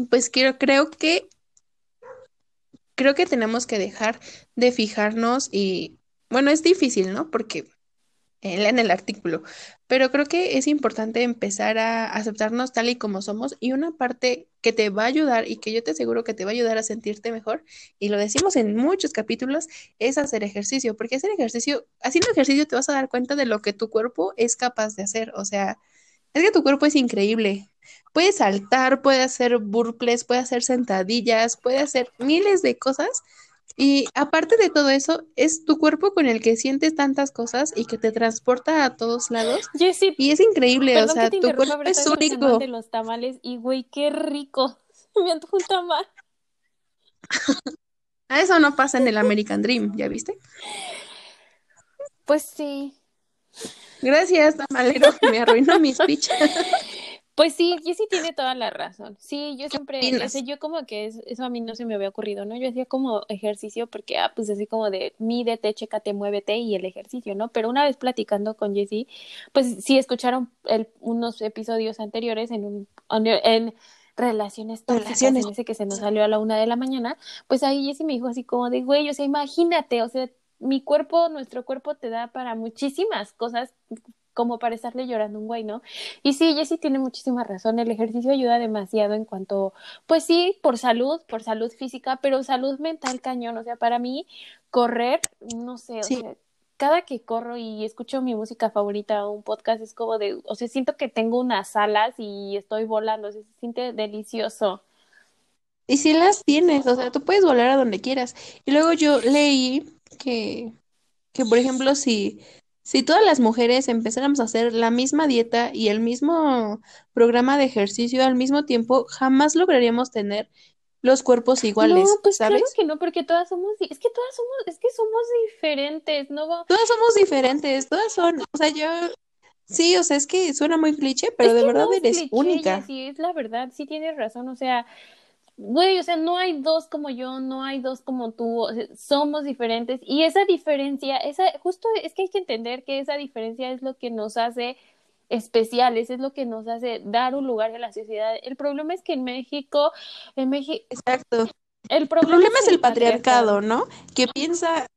pues quiero, creo que, creo que tenemos que dejar de fijarnos y, bueno, es difícil, ¿no? Porque en el artículo, pero creo que es importante empezar a aceptarnos tal y como somos y una parte que te va a ayudar y que yo te aseguro que te va a ayudar a sentirte mejor, y lo decimos en muchos capítulos, es hacer ejercicio, porque hacer ejercicio, haciendo ejercicio te vas a dar cuenta de lo que tu cuerpo es capaz de hacer, o sea, es que tu cuerpo es increíble. Puede saltar, puede hacer burples, puede hacer sentadillas, puede hacer miles de cosas y aparte de todo eso, es tu cuerpo con el que sientes tantas cosas y que te transporta a todos lados. Y es increíble, o sea, tu cuerpo es único. de los tamales y güey, qué rico. Me antojó un tamal. A eso no pasa en el American Dream, ¿ya viste? Pues sí. Gracias, tamalero, me arruinó mi speech. Pues sí, Jessie tiene toda la razón. Sí, yo siempre, o sea, yo como que es- eso a mí no se me había ocurrido, ¿no? Yo hacía como ejercicio porque, ah, pues así como de mídete, chécate, muévete y el ejercicio, ¿no? Pero una vez platicando con Jessie, pues sí escucharon el, unos episodios anteriores en un, en relaciones Relaciones. ese que se nos salió a la una de la mañana, pues ahí Jessie me dijo así como de, güey, o sea, imagínate, o sea, mi cuerpo, nuestro cuerpo te da para muchísimas cosas como para estarle llorando a un güey, ¿no? Y sí, Jessie tiene muchísima razón, el ejercicio ayuda demasiado en cuanto, pues sí, por salud, por salud física, pero salud mental cañón, o sea, para mí correr, no sé, o sea, cada que corro y escucho mi música favorita o un podcast es como de, o sea, siento que tengo unas alas y estoy volando, o sea, se siente delicioso. Y si las tienes, o sea, tú puedes volar a donde quieras. Y luego yo leí que, que por ejemplo, si, si todas las mujeres empezáramos a hacer la misma dieta y el mismo programa de ejercicio al mismo tiempo, jamás lograríamos tener los cuerpos iguales, No, pues claro que no, porque todas somos, es que todas somos, es que somos diferentes, ¿no? Todas somos diferentes, todas son, o sea, yo, sí, o sea, es que suena muy cliché, pero Es de verdad no eres cliché, única. Jessie, es la verdad, sí tienes razón, o sea, güey, o sea, no hay dos como yo, no hay dos como tú, o sea, somos diferentes y esa diferencia, esa, justo es que hay que entender que esa diferencia es lo que nos hace especiales, es lo que nos hace dar un lugar en la sociedad. El problema es que en México, en México, Exacto. el El problema problema es el patriarcado, ¿no? Que piensa,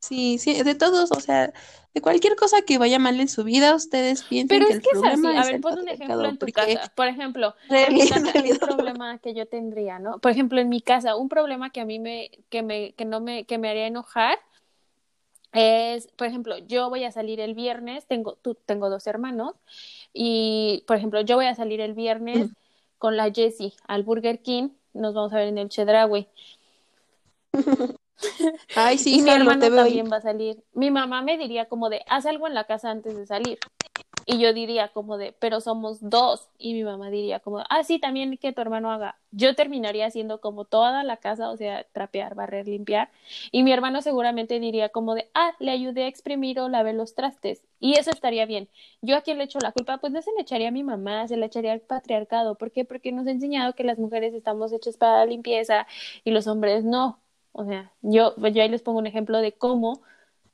sí, sí, de todos, o sea, de cualquier cosa que vaya mal en su vida, ustedes piensan Pero que es el que es así. problema A es ver, el pon un ejemplo en tu casa. Por ejemplo, en mi casa, un problema que yo tendría, ¿no? Por ejemplo, en mi casa, un problema que a mí me, que me, que no me, que me haría enojar es, por ejemplo, yo voy a salir el viernes, tengo, tú, tengo dos hermanos, y, por ejemplo, yo voy a salir el viernes con la Jessie al Burger King, nos vamos a ver en el Chedraui. Ay, sí, mi Carlos, hermano te también va a salir. Mi mamá me diría como de, haz algo en la casa antes de salir. Y yo diría como de, pero somos dos. Y mi mamá diría como, ah, sí, también que tu hermano haga. Yo terminaría haciendo como toda la casa, o sea, trapear, barrer, limpiar. Y mi hermano seguramente diría como de, ah, le ayudé a exprimir o lavé los trastes. Y eso estaría bien. ¿Yo a quién le echo la culpa? Pues no se le echaría a mi mamá, se le echaría al patriarcado. ¿Por qué? Porque nos ha enseñado que las mujeres estamos hechas para la limpieza y los hombres no. O sea, yo, yo ahí les pongo un ejemplo de cómo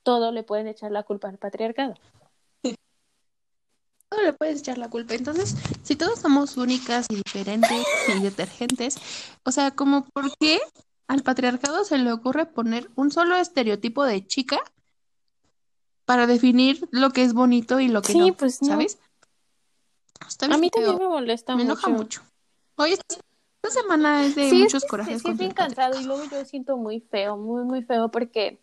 todo le pueden echar la culpa al patriarcado. No le puedes echar la culpa. Entonces, si todos somos únicas y diferentes y detergentes, o sea, como por qué al patriarcado se le ocurre poner un solo estereotipo de chica para definir lo que es bonito y lo que Sí, no, pues no. ¿sabes? Está A mí feo. también me molesta Me enoja mucho. Hoy esta, esta semana es de Sí, muchos corajes sí, es bien cansado y luego yo siento muy feo, muy, muy feo porque,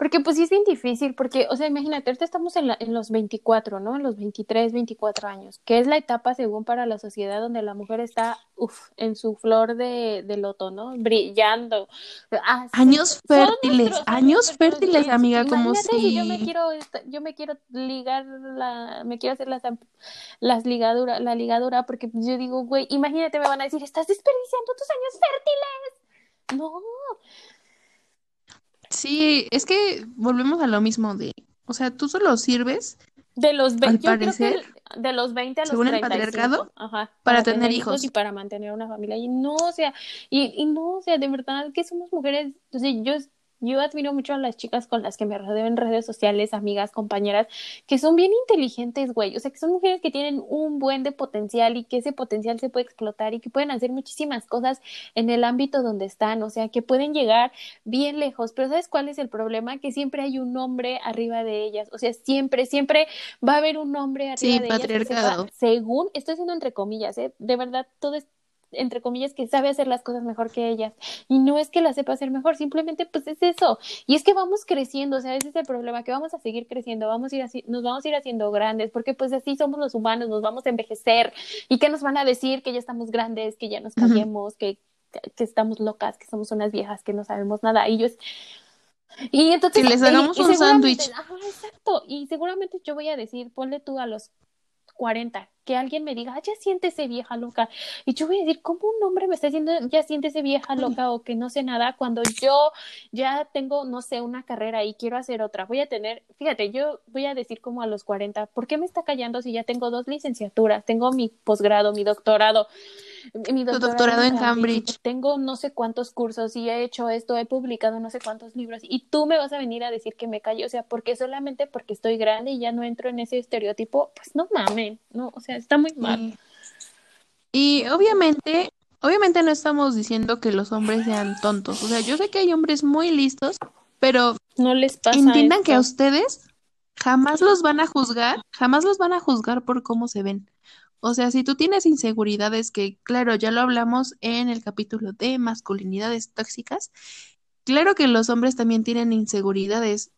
porque pues sí es bien difícil, porque, o sea, imagínate, ahorita estamos en, la- en los 24, ¿no? En los 23, 24 años, que es la etapa según para la sociedad donde la mujer está, uff, en su flor de, de loto, ¿no? Brillando. Ah, Años fértiles, nuestros años fértiles, amiga, como imagínate si yo me si... quiero, yo me quiero ligar la, me quiero hacer las, las ligaduras, la ligadura, porque yo digo, güey, imagínate, me van a decir, estás desperdiciando tus años fértiles. No, Sí, es que volvemos a lo mismo de, o sea, tú solo sirves de los ve- Al yo creo que parecer, el- de los 20 a los según el 35, patriarcado, ajá, para tener hijos. y para mantener una familia. Y no, o sea, y, y no, o sea, de verdad que somos mujeres, o sea, yo Yo admiro mucho a las chicas con las que me rodeo en redes sociales, amigas, compañeras, que son bien inteligentes, güey. O sea, que son mujeres que tienen un buen de potencial y que ese potencial se puede explotar y que pueden hacer muchísimas cosas en el ámbito donde están. O sea, que pueden llegar bien lejos. Pero ¿sabes cuál es el problema? Que siempre hay un hombre arriba de ellas. O sea, siempre, siempre va a haber un hombre arriba Sí, de ellas. que patriarcado. según, estoy haciendo entre comillas, ¿eh? De verdad, todo es entre comillas, que sabe hacer las cosas mejor que ellas. Y no es que las sepa hacer mejor, simplemente pues es eso. Y es que vamos creciendo, o sea, ese es el problema, que vamos a seguir creciendo, vamos a ir así, nos vamos a ir haciendo grandes, porque pues así somos los humanos, nos vamos a envejecer. ¿Y qué nos van a decir? Que ya estamos grandes, que ya nos cambiemos, que, que estamos locas, que somos unas viejas, que no sabemos nada. Y yo es... Y entonces... Que les hagamos y un sándwich. Exacto. Y seguramente yo voy a decir, ponle tú a los 40, que alguien me diga, "Ah, ya siéntese vieja loca. Y yo voy a decir, ¿cómo un hombre me está diciendo, ya siéntese vieja loca o que no sé nada cuando yo ya tengo, no sé, una carrera y quiero hacer otra? Voy a tener, fíjate, yo voy a decir como a los 40, ¿por qué me está callando si ya tengo dos licenciaturas? Tengo mi posgrado, mi doctorado, mi Tu doctorado en Cambridge. tengo no sé cuántos cursos y he hecho esto, he publicado no sé cuántos libros y tú me vas a venir a decir que me calle, o sea, porque solamente porque estoy grande y ya no entro en ese estereotipo, pues no mamen, no, o sea, está muy mal. Y obviamente, obviamente no estamos diciendo que los hombres sean tontos. O sea, yo sé que hay hombres muy listos, pero No les pasa entiendan que a ustedes jamás los van a juzgar, jamás los van a juzgar por cómo se ven. O sea, si tú tienes inseguridades, que claro, ya lo hablamos en el capítulo de masculinidades tóxicas, claro que los hombres también tienen inseguridades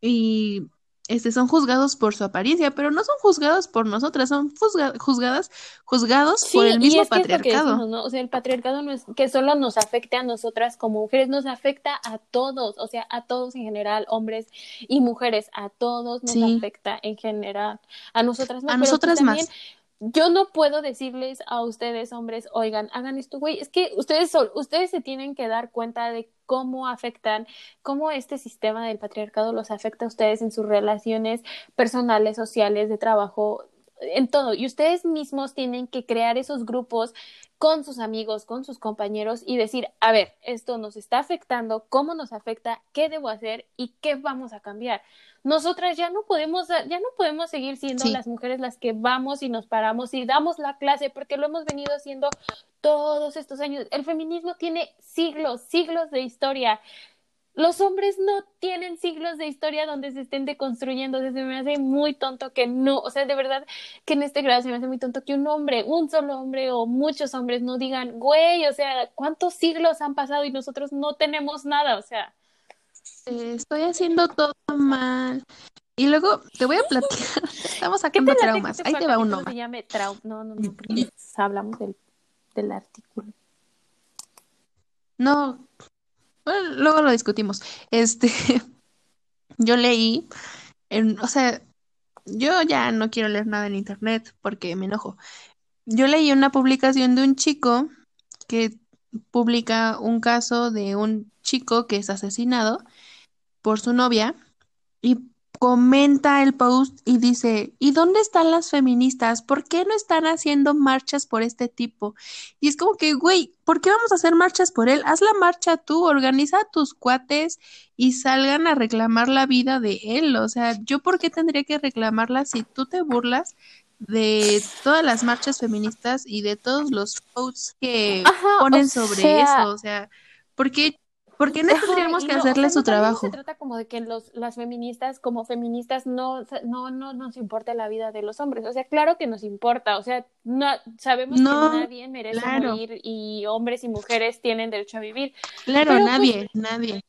y este, son juzgados por su apariencia, pero no son juzgados por nosotras, son juzga- juzgadas, juzgados por el mismo patriarcado. decimos, ¿no? O sea, el patriarcado no es que solo nos afecte a nosotras como mujeres, nos afecta a todos, o sea, a todos en general, hombres y mujeres, a todos nos Sí. afecta en general. A nosotras no, A pero pues nosotras también más. Yo no puedo decirles a ustedes, hombres, oigan, hagan esto, güey, es que ustedes son, ustedes se tienen que dar cuenta de cómo afectan, cómo este sistema del patriarcado los afecta a ustedes en sus relaciones personales, sociales, de trabajo, en todo. Y ustedes mismos tienen que crear esos grupos con sus amigos, con sus compañeros y decir, a ver, esto nos está afectando, cómo nos afecta, qué debo hacer y qué vamos a cambiar. Nosotras ya no podemos, ya no podemos seguir siendo Sí. las mujeres las que vamos y nos paramos y damos la clase porque lo hemos venido haciendo todos estos años. El feminismo tiene siglos, siglos de historia. Los hombres no tienen siglos de historia donde se estén deconstruyendo. O sea, se me hace muy tonto que no, o sea, de verdad que en este grado se me hace muy tonto que un hombre, un solo hombre o muchos hombres no digan, güey, o sea, ¿cuántos siglos han pasado y nosotros no tenemos nada? O sea, Estoy haciendo todo mal. Y luego te voy a platicar. Estamos ¿qué sacando traumas. Ahí te va uno se llame trau- No, no, no, porque hablamos del, del artículo. No, luego lo discutimos. Este, yo leí, en, o sea, yo ya no quiero leer nada en internet porque me enojo. Yo leí una publicación de un chico que publica un caso de un chico que es asesinado por su novia y comenta el post y dice, ¿y dónde están las feministas? ¿Por qué no están haciendo marchas por este tipo? Y es como que, güey, ¿por qué vamos a hacer marchas por él? Haz la marcha tú, organiza a tus cuates y salgan a reclamar la vida de él. O sea, ¿yo por qué tendría que reclamarla si tú te burlas de todas las marchas feministas y de todos los posts que Ajá, ponen sobre sea- eso? O sea, ¿por qué, por qué no tendríamos que no, o hacerle sea, su no trabajo? se trata como de que los, las feministas, como feministas, no, no, no nos importa la vida de los hombres. O sea, claro que nos importa. O sea, no, sabemos No, que nadie merece claro. morir y hombres y mujeres tienen derecho a vivir. Claro, Pero, pues, nadie, nadie.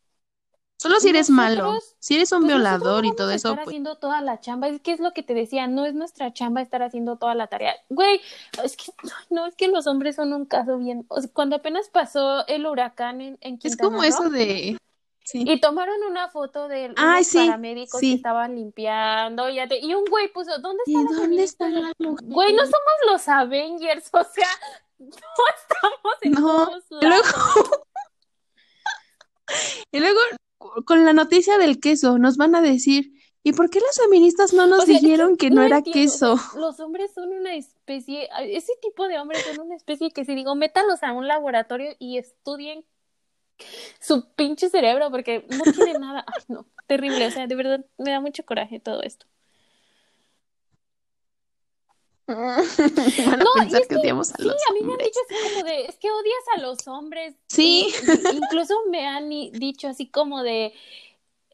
Solo si eres malo, si eres un Pues violador y todo eso, estar pues haciendo toda la chamba. Es que es lo que te decía, no es nuestra chamba estar haciendo toda la tarea. Güey, es que no, es que los hombres son un caso bien. o sea, cuando apenas pasó el huracán en, en es Quintana como Roo, eso de... Sí. Y tomaron una foto de Ay, sí, paramédicos sí. que estaban limpiando y, y un güey puso, ¿dónde ¿Y están las dónde están las mujeres? Güey, no somos los Avengers, o sea, no estamos en No, todos y luego-. Y luego, con la noticia del queso, nos van a decir, ¿y por qué las feministas no nos O sea, dijeron que no, era entiendo, queso? los hombres son una especie, ese tipo de hombres son una especie que si digo, métalos a un laboratorio y estudien su pinche cerebro porque no tiene nada. Ay, no, terrible. O sea, de verdad me da mucho coraje todo esto. Van a No, pensar es que que odiamos a sí, los a mí me han dicho así como de, es que odias a los hombres. Sí. Y- incluso me han dicho así como de,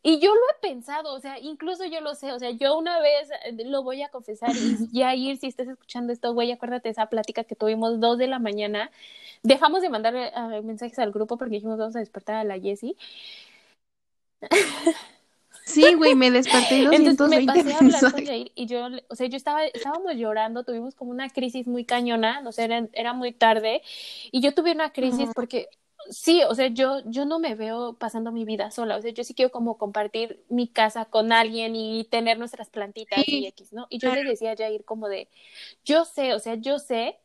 y yo lo he pensado, o sea, incluso yo lo sé, o sea, yo una vez eh, lo voy a confesar y Yair, si estás escuchando esto, güey, acuérdate de esa plática que tuvimos dos de la mañana, dejamos de mandar eh, mensajes al grupo porque dijimos vamos a despertar a la Jessie, Sí, güey, me desperté y entonces me 220 pasé con mensajes. Yair y yo, le- o sea, yo estaba, estábamos llorando, tuvimos como una crisis muy cañona, no sé, era, era muy tarde y yo tuve una crisis porque sí, o sea, yo, yo no me veo pasando mi vida sola, o sea, yo sí quiero como compartir mi casa con alguien y tener nuestras plantitas y X, ¿no? Y yo le claro. decía a Jair como de, yo sé, o sea, yo sé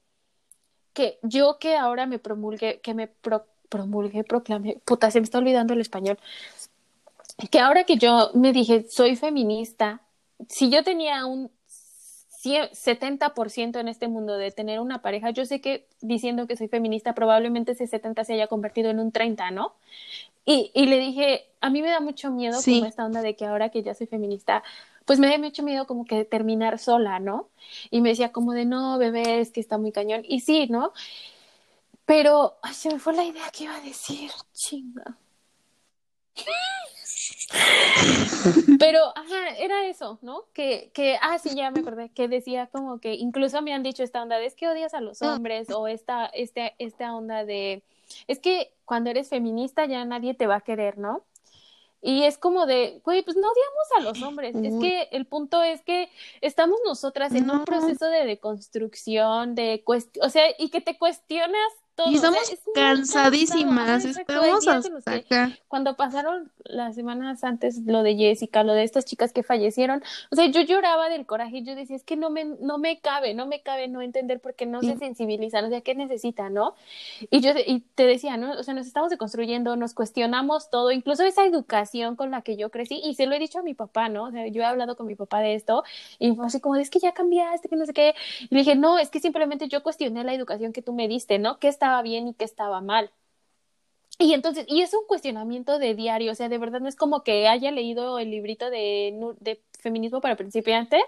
que yo que ahora me promulgue, que me pro- promulgue, proclame, puta, se me está olvidando el español, que ahora que yo me dije, soy feminista, si yo tenía un 100 70% en este mundo de tener una pareja, yo sé que diciendo que soy feminista, probablemente ese 70 se haya convertido en un 30, ¿no? Y, y le dije, a mí me da mucho miedo Sí. como esta onda de que ahora que ya soy feminista, pues me da mucho miedo como que terminar sola, ¿no? Y me decía como de, no, bebé, es que está muy cañón. Y sí, ¿no? Pero, ay, se me fue la idea que iba a decir, chinga. Pero, ajá, era eso, ¿no? Que, que, ah, sí, ya me acordé, que decía como que incluso me han dicho esta onda de es que odias a los hombres o esta, este, esta onda de, es que cuando eres feminista ya nadie te va a querer, ¿no? Y es como de, güey, pues no odiamos a los hombres. Es que el punto es que estamos nosotras en un proceso de deconstrucción, de o sea, y que te cuestionas todo. Y o sea, estamos es cansadísimas, estamos hasta acá. cuando pasaron las semanas antes lo de Jessica, lo de estas chicas que fallecieron, o sea, yo lloraba del coraje yo decía, es que no me, no me cabe, no me cabe no entender por qué no Sí. se sensibilizan, o sea, ¿qué necesitan, no? Y yo y te decía, ¿no? O sea, nos estamos deconstruyendo, nos cuestionamos todo, incluso esa educación con la que yo crecí, y se lo he dicho a mi papá, ¿no? O sea, yo he hablado con mi papá de esto, y fue así como, es que ya cambiaste, que no sé qué, y le dije, no, es que simplemente yo cuestioné la educación que tú me diste, ¿no? ¿Qué estaba bien y qué estaba mal? Y entonces, y es un cuestionamiento de diario, o sea, de verdad no es como que haya leído el librito de, de feminismo para principiantes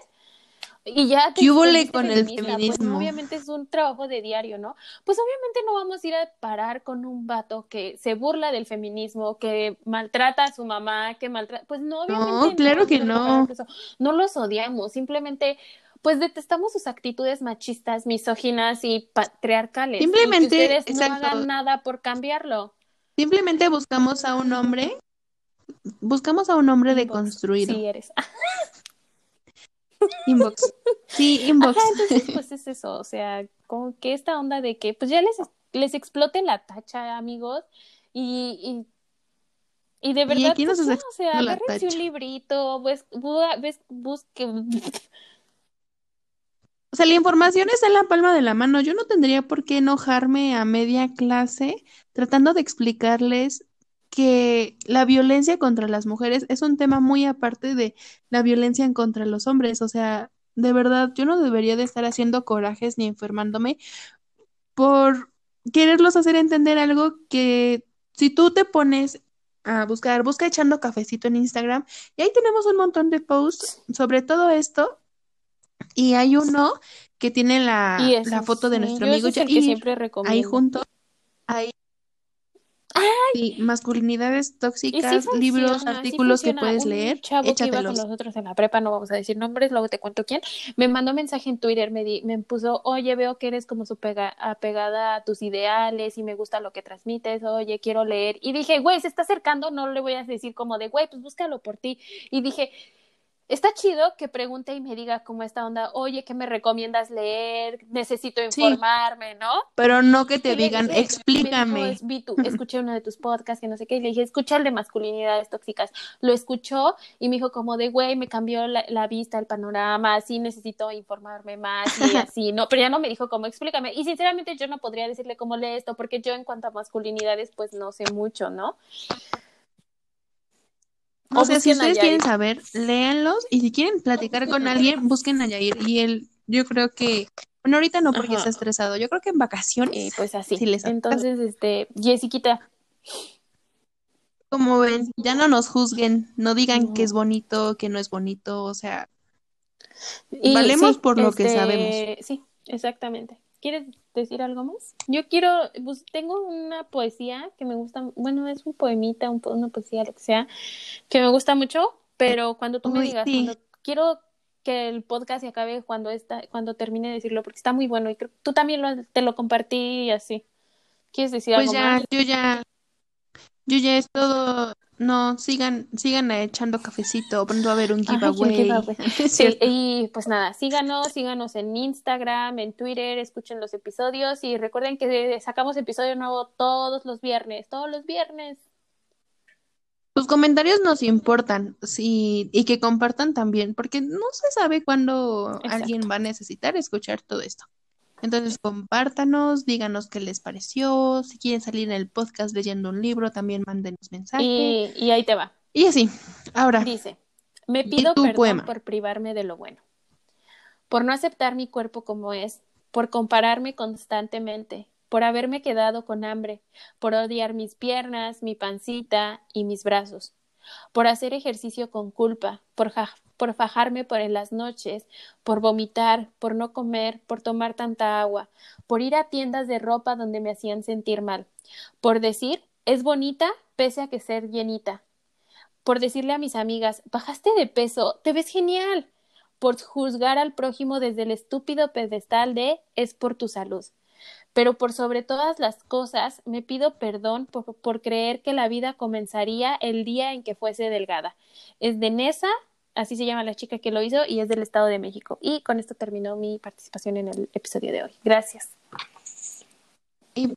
y ya te ¿Qué con el feminista, pues, feminismo? obviamente es un trabajo de diario, ¿no? Pues obviamente no vamos a ir a parar con un vato que se burla del feminismo, que maltrata a su mamá, que maltrata, pues no, obviamente claro que vamos a no. por eso. No los odiamos, simplemente pues detestamos sus actitudes machistas, misóginas y patriarcales. y que Simplemente, ustedes no exacto. hagan nada por cambiarlo. Simplemente buscamos a un hombre, buscamos a un hombre deconstruido. Sí eres. Inbox. Sí, inbox. Ajá, entonces pues es eso, o sea, como que esta onda de que pues ya les, les explote la tacha, amigos, y, y, y de Y verdad, aquí nos pues, está o sea, agárrense un librito, pues, busque, O sea, la información está en la palma de la mano. Yo no tendría por qué enojarme a media clase tratando de explicarles que la violencia contra las mujeres es un tema muy aparte de la violencia en contra los hombres. O sea, de verdad, yo no debería de estar haciendo corajes ni enfermándome por quererlos hacer entender algo que si tú te pones a buscar, busca echando cafecito en Instagram y ahí tenemos un montón de posts sobre todo esto y hay uno que tiene la, la foto de sí, nuestro yo amigo ese es el que siempre ahí recomiendo. ahí sí, masculinidades Y sí tóxicas, libros, funciona, sí artículos que puedes Un leer, chavo que iba con échatelos. nosotros en la prepa, no vamos a decir nombres, luego te cuento quién, me mandó mensaje en Twitter, me, di, me puso, oye, veo que eres como súper apegada a tus ideales y me gusta lo que transmites, oye, quiero leer. Y dije, güey, se está acercando, no le voy a decir como de, güey, pues búscalo por ti. Y dije, está chido que pregunte y me diga como esta onda, oye, ¿qué me recomiendas leer? Necesito Sí, informarme, ¿no? pero no que te digan, dije, explícame. vi tu- escuché uno de tus podcasts, que no sé qué, y le dije, escucha el de masculinidades tóxicas. Lo escuchó y me dijo como de, güey, me cambió la, la vista, el panorama, así necesito informarme más y así, ¿no? Pero ya no me dijo como, explícame. Y sinceramente yo no podría decirle cómo lee esto, porque yo en cuanto a masculinidades, pues no sé mucho, ¿no? O sea, si ustedes quieren saber, léanlos y si quieren platicar con alguien, busquen a Yair. Y él, yo creo que, bueno, ahorita no porque Ajá. está estresado, yo creo que en vacaciones pues así. les. Entonces, este, Jessiquita, Como ven, ya no nos juzguen, no digan que es bonito, que no es bonito, o sea, Y Valemos sí, por lo que este, sabemos. Sí, exactamente. ¿Quieres decir algo más? Yo quiero, pues tengo una poesía que me gusta, bueno, es un poemita, un una poesía, lo que sea, que me gusta mucho, pero cuando tú me digas, sí. cuando quiero que el podcast se acabe cuando esta, cuando termine de decirlo, porque está muy bueno y creo, tú también lo, te lo compartí y así. ¿Quieres decir Pues algo ya, más? yo ya, yo ya es todo. No, sigan, sigan echando cafecito, pronto va a haber un Ay, giveaway. Sí, y pues nada, síganos, síganos en Instagram, en Twitter, escuchen los episodios y recuerden que sacamos episodio nuevo todos los viernes, todos los viernes. Sus comentarios nos importan, sí, y que compartan también, porque no se sabe cuándo Exacto. alguien va a necesitar escuchar todo esto. Entonces, compártanos, díganos qué les pareció, si quieren salir en el podcast leyendo un libro, también mándenos mensaje. Y, y ahí te va. Y así, ahora, Dice, me pido perdón poema. por privarme de lo bueno, por no aceptar mi cuerpo como es, por compararme constantemente, por haberme quedado con hambre, por odiar mis piernas, mi pancita y mis brazos, por hacer ejercicio con culpa, por, ja- por fajarme por en las noches, por vomitar, por no comer, por tomar tanta agua, por ir a tiendas de ropa donde me hacían sentir mal, por decir es bonita pese a que ser llenita, por decirle a mis amigas, bajaste de peso, te ves genial, por juzgar al prójimo desde el estúpido pedestal de es por tu salud. Pero por sobre todas las cosas, me pido perdón por, por creer que la vida comenzaría el día en que fuese delgada. Es de Nesa, así se llama la chica que lo hizo, y es del Estado de México. Y con esto terminó mi participación en el episodio de hoy. Gracias. y pues